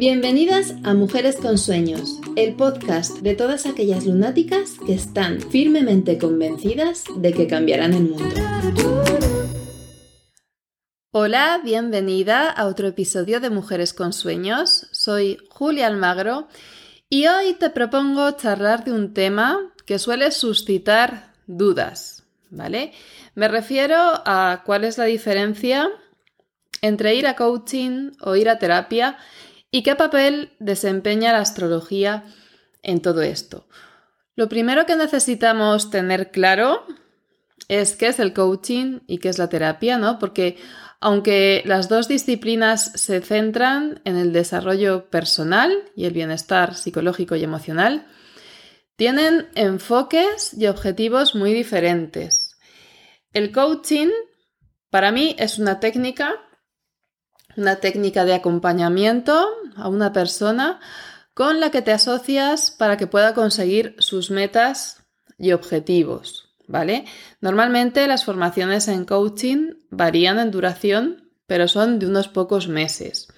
Bienvenidas a Mujeres con Sueños, el podcast de todas aquellas lunáticas que están firmemente convencidas de que cambiarán el mundo. Hola, bienvenida a otro episodio de Mujeres con Sueños. Soy Julia Almagro y hoy te propongo charlar de un tema que suele suscitar dudas, ¿vale? Me refiero a cuál es la diferencia entre ir a coaching o ir a terapia y qué papel desempeña la astrología en todo esto. Lo primero que necesitamos tener claro es qué es el coaching y qué es la terapia, ¿no? Porque aunque las dos disciplinas se centran en el desarrollo personal y el bienestar psicológico y emocional, tienen enfoques y objetivos muy diferentes. El coaching para mí es una técnica una técnica de acompañamiento a una persona con la que te asocias para que pueda conseguir sus metas y objetivos, ¿vale? Normalmente las formaciones en coaching varían en duración, pero son de unos pocos meses.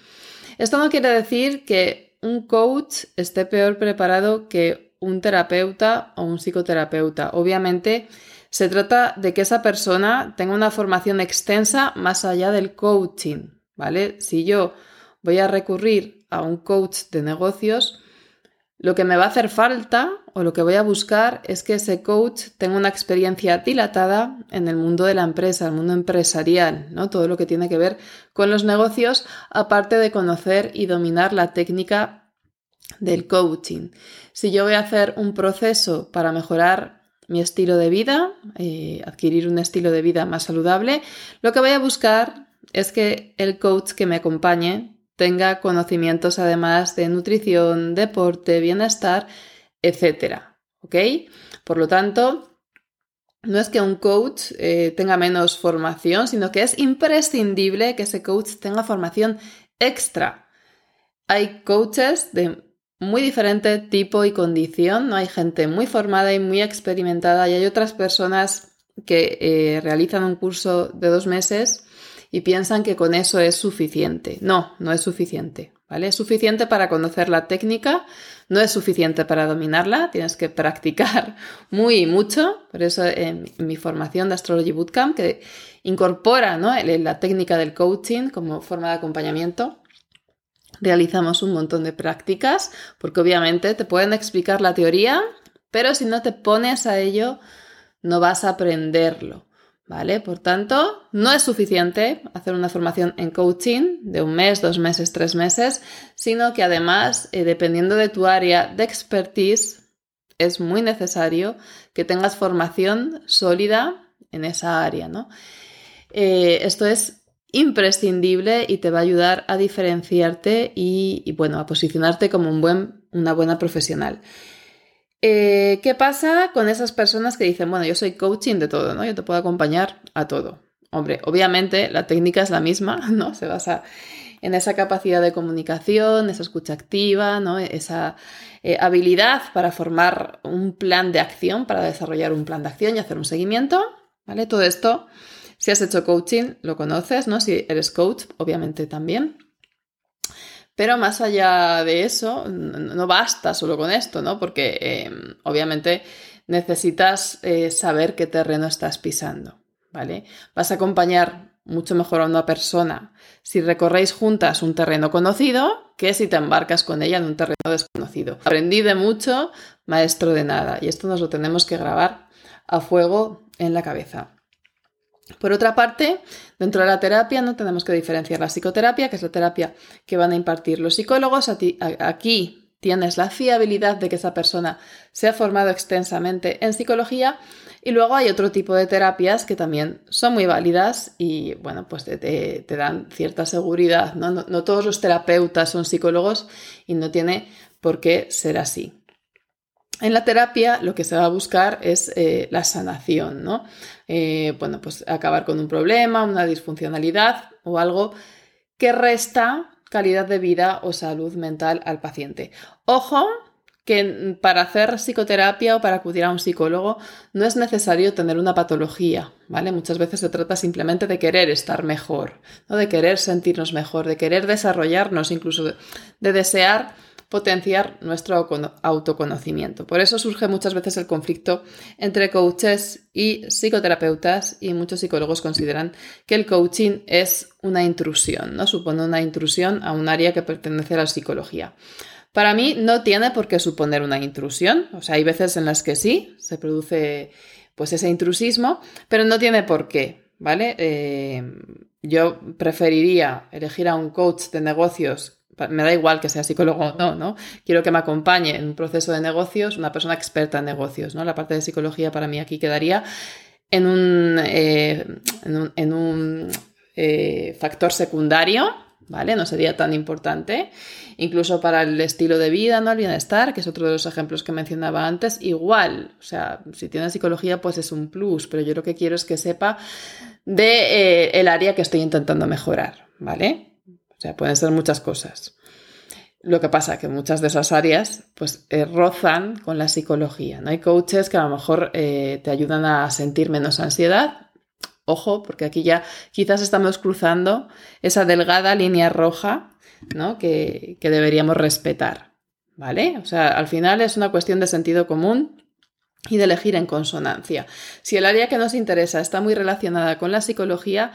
Esto no quiere decir que un coach esté peor preparado que un terapeuta o un psicoterapeuta. Obviamente, se trata de que esa persona tenga una formación extensa más allá del coaching, ¿vale? Si yo voy a recurrir a un coach de negocios, lo que me va a hacer falta o lo que voy a buscar es que ese coach tenga una experiencia dilatada en el mundo de la empresa, el mundo empresarial, ¿no? Todo lo que tiene que ver con los negocios, aparte de conocer y dominar la técnica del coaching. Si yo voy a hacer un proceso para mejorar mi estilo de vida, eh, adquirir un estilo de vida más saludable, lo que voy a buscar es que el coach que me acompañe tenga conocimientos además de nutrición, deporte, bienestar, etc. ¿Ok? Por lo tanto, no es que un coach eh, tenga menos formación, sino que es imprescindible que ese coach tenga formación extra. Hay coaches de muy diferente tipo y condición, ¿no? Hay gente muy formada y muy experimentada y hay otras personas que eh, realizan un curso de dos meses y piensan que con eso es suficiente. No, no es suficiente. ¿Vale? Es suficiente para conocer la técnica, no es suficiente para dominarla, tienes que practicar muy mucho. Por eso en, mi formación de Astrology Bootcamp, que incorpora la técnica del coaching como forma de acompañamiento, realizamos un montón de prácticas, porque obviamente te pueden explicar la teoría, pero si no te pones a ello, no vas a aprenderlo. ¿Vale? Por tanto, no es suficiente hacer una formación en coaching de un mes, dos meses, tres meses, sino que además, eh, dependiendo de tu área de expertise, es muy necesario que tengas formación sólida en esa área, ¿no? Eh, esto es imprescindible y te va a ayudar a diferenciarte y, y bueno, a posicionarte como un buen, una buena profesional. Eh, ¿Qué pasa con esas personas que dicen, bueno, yo soy coaching de todo, ¿no? Yo te puedo acompañar a todo. Hombre, obviamente la técnica es la misma, ¿no? Se basa en esa capacidad de comunicación, esa escucha activa, ¿no? Esa eh, habilidad para formar un plan de acción, para desarrollar un plan de acción y hacer un seguimiento, ¿vale? Todo esto, si has hecho coaching, lo conoces, ¿no? Si eres coach, obviamente también. Pero más allá de eso, no basta solo con esto, ¿no? Porque em, obviamente necesitas eh, saber qué terreno estás pisando, ¿vale? Vas a acompañar mucho mejor a una persona si recorréis juntas un terreno conocido que si te embarcas con ella en un terreno desconocido. Aprendí de mucho, maestro de nada, y esto nos lo tenemos que grabar a fuego en la cabeza. Por otra parte, dentro de la terapia no tenemos que diferenciar la psicoterapia, que es la terapia que van a impartir los psicólogos. Aquí tienes la fiabilidad de que esa persona se ha formado extensamente en psicología y luego hay otro tipo de terapias que también son muy válidas y bueno, pues te, dan cierta seguridad. ¿no? no todos los terapeutas son psicólogos y no tiene por qué ser así. En la terapia lo que se va a buscar es eh, la sanación, ¿no? Eh, bueno, pues acabar con un problema, una disfuncionalidad o algo que resta calidad de vida o salud mental al paciente. Ojo, que para hacer psicoterapia o para acudir a un psicólogo no es necesario tener una patología, ¿vale? Muchas veces se trata simplemente de querer estar mejor, ¿no? de querer sentirnos mejor, de querer desarrollarnos, incluso de, desear potenciar nuestro autoconocimiento. Por eso surge muchas veces el conflicto entre coaches y psicoterapeutas y muchos psicólogos consideran que el coaching es una intrusión, ¿no? Supone una intrusión a un área que pertenece a la psicología. Para mí no tiene por qué suponer una intrusión, o sea, hay veces en las que sí, se produce pues ese intrusismo, pero no tiene por qué, ¿vale? Eh, yo preferiría elegir a un coach de negocios me da igual que sea psicólogo o no, ¿no? Quiero que me acompañe en un proceso de negocios, una persona experta en negocios, ¿no? La parte de psicología para mí aquí quedaría en un, eh, en un, eh, factor secundario, ¿vale? No sería tan importante. Incluso para el estilo de vida, ¿no? El bienestar, que es otro de los ejemplos que mencionaba antes, igual. O sea, si tiene psicología, pues es un plus, pero yo lo que quiero es que sepa de eh, el área que estoy intentando mejorar, ¿vale? Sea, pueden ser muchas cosas. Lo que pasa es que muchas de esas áreas pues eh, rozan con la psicología. ¿no? Hay coaches que a lo mejor eh, te ayudan a sentir menos ansiedad, Ojo, porque aquí ya quizás estamos cruzando esa delgada línea roja ¿no? que, que deberíamos respetar. ¿Vale? O sea, al final es una cuestión de sentido común y de elegir en consonancia. Si el área que nos interesa está muy relacionada con la psicología,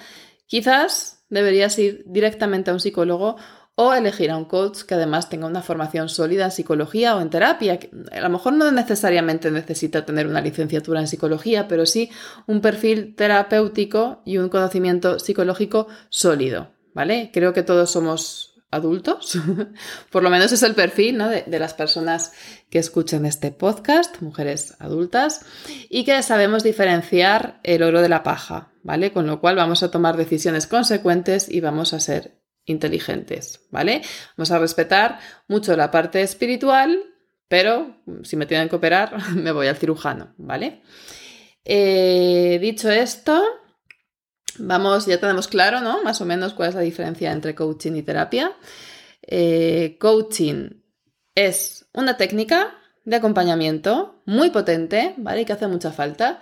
quizás deberías ir directamente a un psicólogo o elegir a un coach que además tenga una formación sólida en psicología o en terapia. A lo mejor no necesariamente necesita tener una licenciatura en psicología, pero sí un perfil terapéutico y un conocimiento psicológico sólido, ¿vale? Creo que todos somos adultos, por lo menos es el perfil de, las personas que escuchan este podcast, mujeres adultas, y que sabemos diferenciar el oro de la paja, ¿vale? Con lo cual vamos a tomar decisiones consecuentes y vamos a ser inteligentes, ¿vale? Vamos a respetar mucho la parte espiritual, pero si me tienen que operar, me voy al cirujano, ¿vale? Eh, dicho esto, vamos, ya tenemos claro, ¿no? Más o menos cuál es la diferencia entre coaching y terapia. Eh, coaching es una técnica de acompañamiento muy potente, ¿vale? Y que hace mucha falta.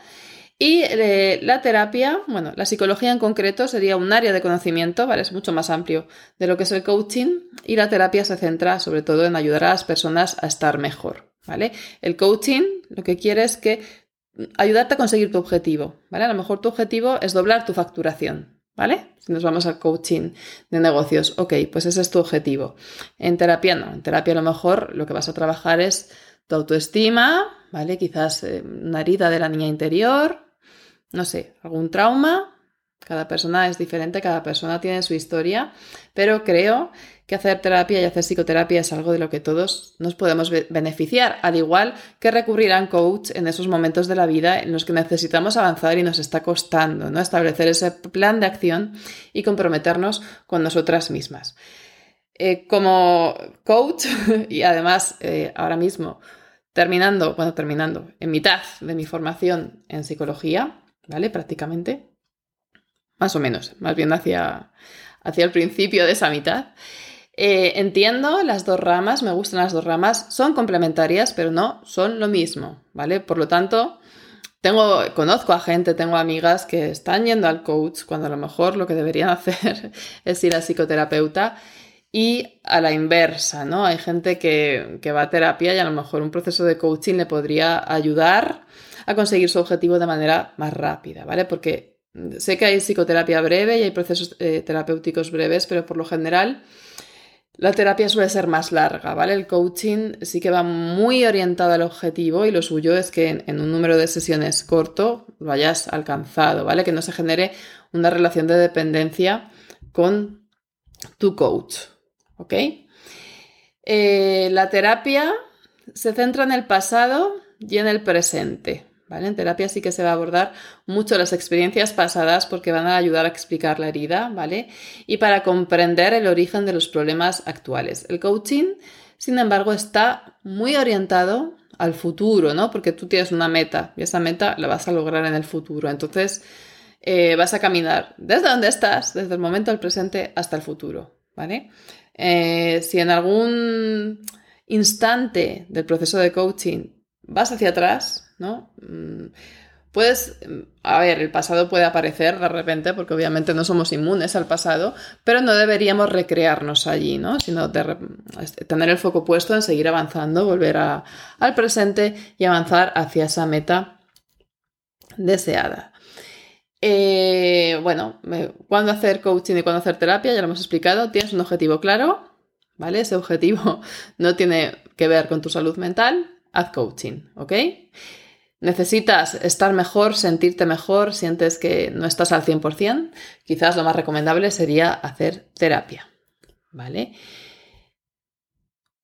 Y eh, la terapia, bueno, la psicología en concreto sería un área de conocimiento, ¿vale? Es mucho más amplio de lo que es el coaching y la terapia se centra sobre todo en ayudar a las personas a estar mejor, ¿vale? El coaching lo que quiere es que ayudarte a conseguir tu objetivo, ¿vale? A lo mejor tu objetivo es doblar tu facturación, ¿vale? Si nos vamos al coaching de negocios, ok, pues ese es tu objetivo. En terapia no, en terapia a lo mejor lo que vas a trabajar es tu autoestima, ¿vale? Quizás eh, una herida de la niña interior, no sé, algún trauma. Cada persona es diferente, cada persona tiene su historia, pero creo que hacer terapia y hacer psicoterapia es algo de lo que todos nos podemos beneficiar, al igual que recurrir a un coach en esos momentos de la vida en los que necesitamos avanzar y nos está costando, ¿no? Establecer ese plan de acción y comprometernos con nosotras mismas. Eh, como coach y además eh, ahora mismo terminando, bueno, terminando, en mitad de mi formación en psicología, ¿vale? Prácticamente. Más o menos, más bien hacia, hacia el principio de esa mitad. Eh, entiendo las dos ramas, me gustan las dos ramas, son complementarias, pero no son lo mismo, ¿vale? Por lo tanto, tengo, conozco a gente, tengo amigas que están yendo al coach cuando a lo mejor lo que deberían hacer es ir al psicoterapeuta y a la inversa, ¿no? Hay gente que, que va a terapia y a lo mejor un proceso de coaching le podría ayudar a conseguir su objetivo de manera más rápida, ¿vale? Porque sé que hay psicoterapia breve y hay procesos eh, terapéuticos breves, pero por lo general la terapia suele ser más larga, ¿vale? El coaching sí que va muy orientado al objetivo y lo suyo es que en, un número de sesiones corto lo hayas alcanzado, ¿vale? Que no se genere una relación de dependencia con tu coach, ¿ok? Eh, la terapia se centra en el pasado y en el presente, en terapia sí que se va a abordar mucho las experiencias pasadas porque van a ayudar a explicar la herida, ¿vale? Y para comprender el origen de los problemas actuales. El coaching, sin embargo, está muy orientado al futuro, ¿no? Porque tú tienes una meta y esa meta la vas a lograr en el futuro. Entonces, eh, vas a caminar desde donde estás, desde el momento del presente hasta el futuro, ¿vale? Eh, si en algún instante del proceso de coaching vas hacia atrás, ¿no? Mm, puedes, a ver, el pasado puede aparecer de repente, porque obviamente no somos inmunes al pasado, pero no deberíamos recrearnos allí, ¿no? Sino tener el foco puesto en seguir avanzando, volver al presente y avanzar hacia esa meta deseada. Eh, bueno, cuándo hacer coaching y cuándo hacer terapia, ya lo hemos explicado. Tienes un objetivo claro, ¿vale? Ese objetivo no tiene que ver con tu salud mental, haz coaching, ¿ok? Necesitas estar mejor, sentirte mejor, sientes que no estás al 100%, quizás lo más recomendable sería hacer terapia, ¿vale?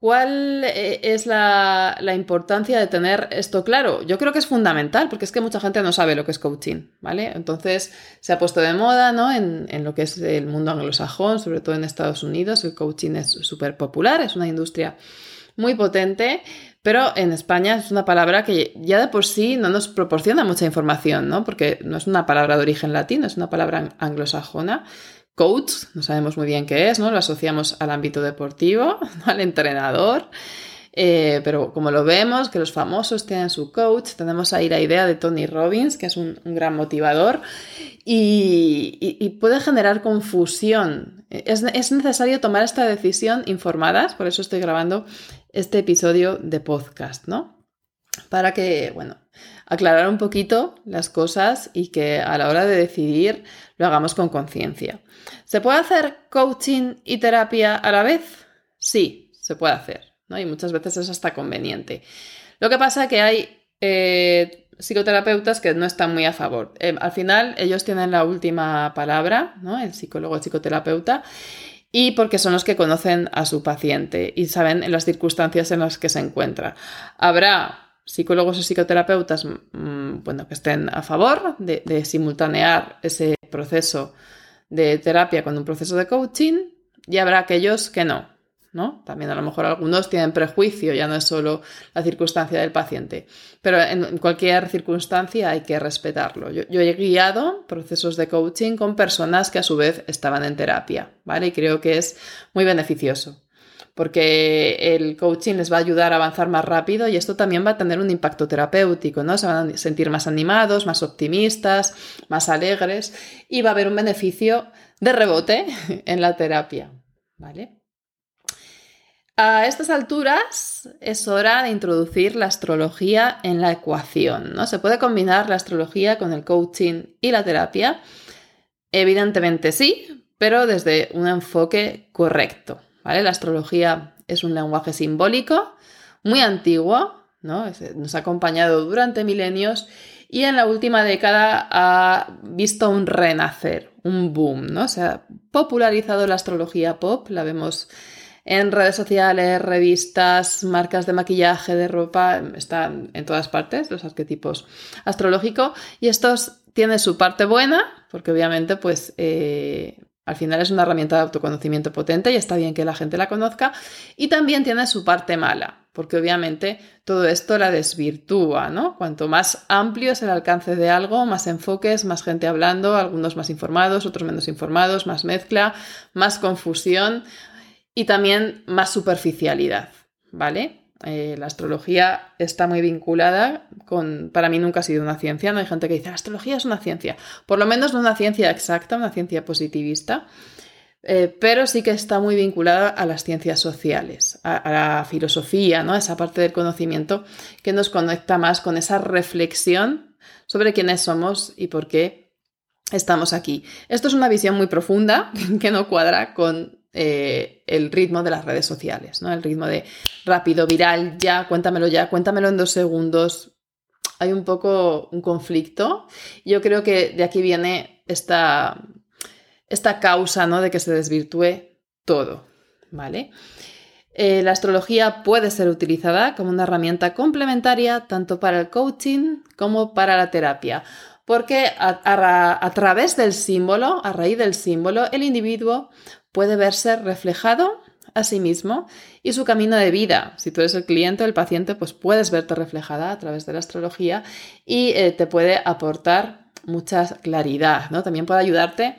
¿Cuál eh, es la, importancia de tener esto claro? Yo creo que es fundamental, porque es que mucha gente no sabe lo que es coaching, ¿vale? Entonces se ha puesto de moda, ¿no? En, en lo que es el mundo anglosajón, sobre todo en Estados Unidos, el coaching es súper popular, es una industria muy potente, pero en España es una palabra que ya de por sí no nos proporciona mucha información, ¿no? Porque no es una palabra de origen latino, es una palabra anglosajona coach, no sabemos muy bien qué es, ¿no? Lo asociamos al ámbito deportivo, al entrenador. Eh, pero como lo vemos, que los famosos tienen su coach, tenemos ahí la idea de Tony Robbins, que es un, gran motivador, y, puede generar confusión. Es, es, necesario tomar esta decisión informadas, por eso estoy grabando este episodio de podcast, ¿no? Para que, bueno, aclarar un poquito las cosas y que a la hora de decidir lo hagamos con conciencia. ¿Se puede hacer coaching y terapia a la vez? Sí, se puede hacer, ¿no? Y muchas veces es hasta conveniente. Lo que pasa es que hay eh, psicoterapeutas que no están muy a favor. Eh, al final, ellos tienen la última palabra, ¿no? El psicólogo, el psicoterapeuta, y porque son los que conocen a su paciente y saben las circunstancias en las que se encuentra. Habrá psicólogos o psicoterapeutas mm, bueno, que estén a favor de, simultanear ese proceso de terapia con un proceso de coaching y habrá aquellos que no, ¿no? También a lo mejor algunos tienen prejuicio, ya no es solo la circunstancia del paciente, pero en cualquier circunstancia hay que respetarlo. Yo, yo, he guiado procesos de coaching con personas que a su vez estaban en terapia, ¿vale? Y creo que es muy beneficioso porque el coaching les va a ayudar a avanzar más rápido y esto también va a tener un impacto terapéutico, ¿no? Se van a sentir más animados, más optimistas, más alegres y va a haber un beneficio de rebote en la terapia, ¿vale? A estas alturas es hora de introducir la astrología en la ecuación, ¿no? Se puede combinar la astrología con el coaching y la terapia. Evidentemente sí, pero desde un enfoque correcto. La astrología es un lenguaje simbólico muy antiguo, ¿no? nos ha acompañado durante milenios y en la última década ha visto un renacer, un boom, ¿no? Se ha popularizado la astrología pop, la vemos en redes sociales, revistas, marcas de maquillaje, de ropa, están en todas partes los arquetipos astrológicos y estos tienen su parte buena, porque obviamente pues eh, al final es una herramienta de autoconocimiento potente y está bien que la gente la conozca. Y también tiene su parte mala, porque obviamente todo esto la desvirtúa, ¿no? Cuanto más amplio es el alcance de algo, más enfoques, más gente hablando, algunos más informados, otros menos informados, más mezcla, más confusión y también más superficialidad, ¿vale? Eh, la astrología está muy vinculada con, para mí nunca ha sido una ciencia, no hay gente que dice, la astrología es una ciencia, por lo menos no una ciencia exacta, una ciencia positivista, eh, pero sí que está muy vinculada a las ciencias sociales, a, la filosofía, ¿no? esa parte del conocimiento que nos conecta más con esa reflexión sobre quiénes somos y por qué estamos aquí. Esto es una visión muy profunda que no cuadra con eh, el ritmo de las redes sociales, ¿no? El ritmo de rápido, viral, ya, cuéntamelo ya, cuéntamelo en dos segundos. Hay un poco un conflicto. Yo creo que de aquí viene esta, esta causa, ¿no? De que se desvirtúe todo, ¿vale? Eh, la astrología puede ser utilizada como una herramienta complementaria tanto para el coaching como para la terapia, porque a, través del símbolo, a raíz del símbolo, el individuo puede verse reflejado a sí mismo y su camino de vida. Si tú eres el cliente o el paciente, pues puedes verte reflejada a través de la astrología y eh, te puede aportar mucha claridad, ¿no? También puede ayudarte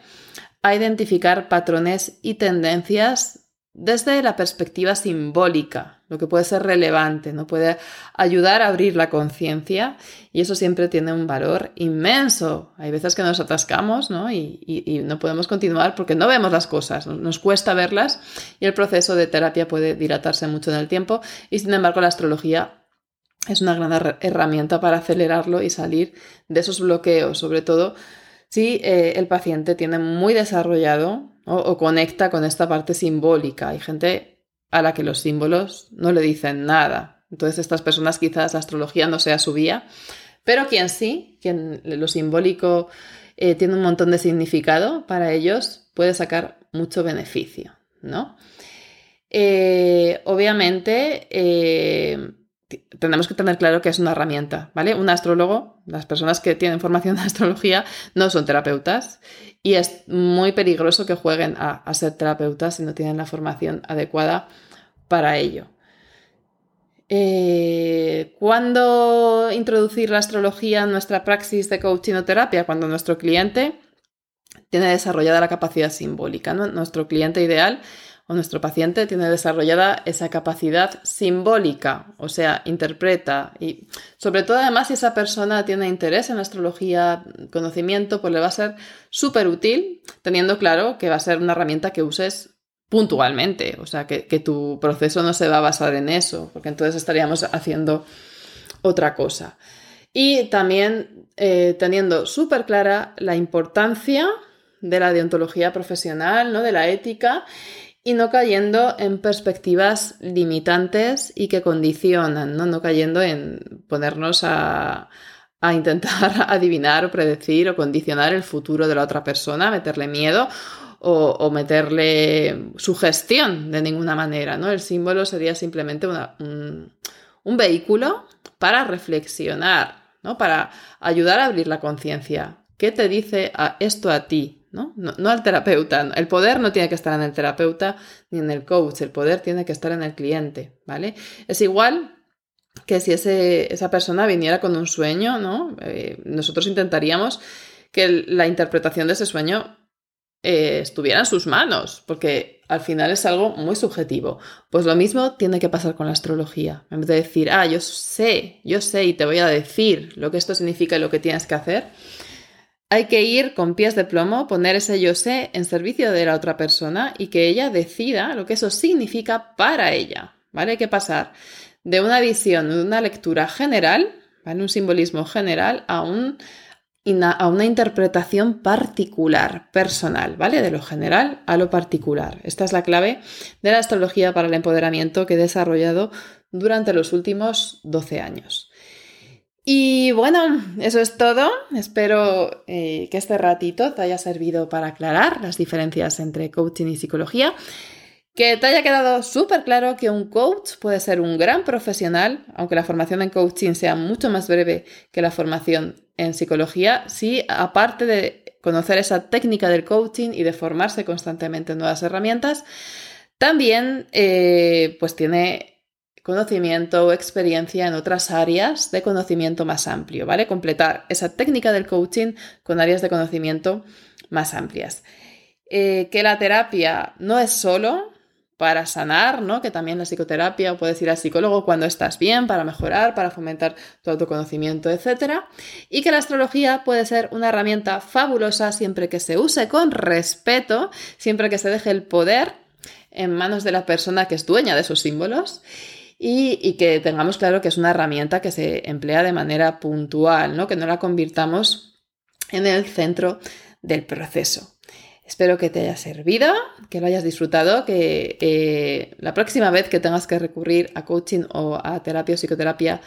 a identificar patrones y tendencias desde la perspectiva simbólica, lo que puede ser relevante, no puede ayudar a abrir la conciencia y eso siempre tiene un valor inmenso. Hay veces que nos atascamos ¿no? Y, no podemos continuar porque no vemos las cosas, nos cuesta verlas y el proceso de terapia puede dilatarse mucho en el tiempo y sin embargo la astrología es una gran herramienta para acelerarlo y salir de esos bloqueos, sobre todo si eh, el paciente tiene muy desarrollado o conecta con esta parte simbólica. Hay gente a la que los símbolos no le dicen nada. Entonces estas personas quizás la astrología no sea su vía, pero quien sí, quien lo simbólico eh, tiene un montón de significado para ellos, puede sacar mucho beneficio, ¿no? Eh, obviamente, tenemos que tener claro que es una herramienta, ¿vale? Un astrólogo, las personas que tienen formación de astrología no son terapeutas y es muy peligroso que jueguen a, ser terapeutas si no tienen la formación adecuada para ello. Eh, ¿Cuándo introducir la astrología en nuestra praxis de coaching o terapia? Cuando nuestro cliente tiene desarrollada la capacidad simbólica. Nuestro cliente ideal o nuestro paciente tiene desarrollada esa capacidad simbólica, o sea, interpreta y sobre todo además si esa persona tiene interés en astrología, conocimiento, pues le va a ser súper útil teniendo claro que va a ser una herramienta que uses puntualmente, o sea, que, tu proceso no se va a basar en eso, porque entonces estaríamos haciendo otra cosa. Y también eh, teniendo súper clara la importancia de la deontología profesional, ¿no? de la ética y no cayendo en perspectivas limitantes y que condicionan, no, no cayendo en ponernos a, intentar adivinar o predecir o condicionar el futuro de la otra persona, meterle miedo o, meterle sugestión de ninguna manera. ¿no? El símbolo sería simplemente un, un, vehículo para reflexionar, ¿no? para ayudar a abrir la conciencia. ¿Qué te dice a esto a ti? ¿No? al terapeuta. El poder no tiene que estar en el terapeuta ni en el coach, el poder tiene que estar en el cliente, ¿vale? Es igual que si esa persona viniera con un sueño, ¿no? Eh, nosotros intentaríamos que la interpretación de ese sueño eh, estuviera en sus manos, porque al final es algo muy subjetivo. Pues lo mismo tiene que pasar con la astrología. En vez de decir, ah, yo sé, yo sé y te voy a decir lo que esto significa y lo que tienes que hacer, hay que ir con pies de plomo, poner ese yo sé en servicio de la otra persona y que ella decida lo que eso significa para ella. ¿Vale? Hay que pasar de una visión, de una lectura general, ¿vale? Un simbolismo general a, a una interpretación particular, personal, ¿vale? De lo general a lo particular. Esta es la clave de la astrología para el empoderamiento que he desarrollado durante los últimos 12 años. Y bueno, eso es todo. Espero eh, que este ratito te haya servido para aclarar las diferencias entre coaching y psicología. Que te haya quedado súper claro que un coach puede ser un gran profesional, aunque la formación en coaching sea mucho más breve que la formación en psicología, si aparte de conocer esa técnica del coaching y de formarse constantemente en nuevas herramientas, también eh, pues tiene conocimiento o experiencia en otras áreas de conocimiento más amplio, ¿vale? Completar esa técnica del coaching con áreas de conocimiento más amplias. Eh, que la terapia no es solo para sanar, ¿no? Que también la psicoterapia o puedes ir al psicólogo cuando estás bien para mejorar, para fomentar tu autoconocimiento, etc. Y que la astrología puede ser una herramienta fabulosa siempre que se use con respeto, siempre que se deje el poder en manos de la persona que es dueña de esos símbolos y, que tengamos claro que es una herramienta que se emplea de manera puntual, ¿no? que no la convirtamos en el centro del proceso. Espero que te haya servido, que lo hayas disfrutado, que la próxima vez que tengas que recurrir a coaching o a terapia o psicoterapia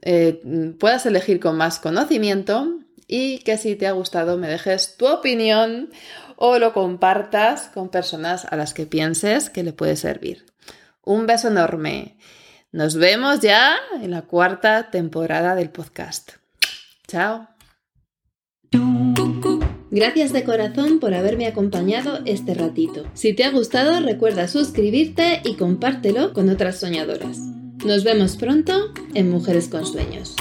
eh, puedas elegir con más conocimiento y que si te ha gustado me dejes tu opinión o lo compartas con personas a las que pienses que le puede servir. Un beso enorme. Nos vemos ya en la cuarta temporada del podcast. Chao. Gracias de corazón por haberme acompañado este ratito. Si te ha gustado, recuerda suscribirte y compártelo con otras soñadoras. Nos vemos pronto en Mujeres con Sueños.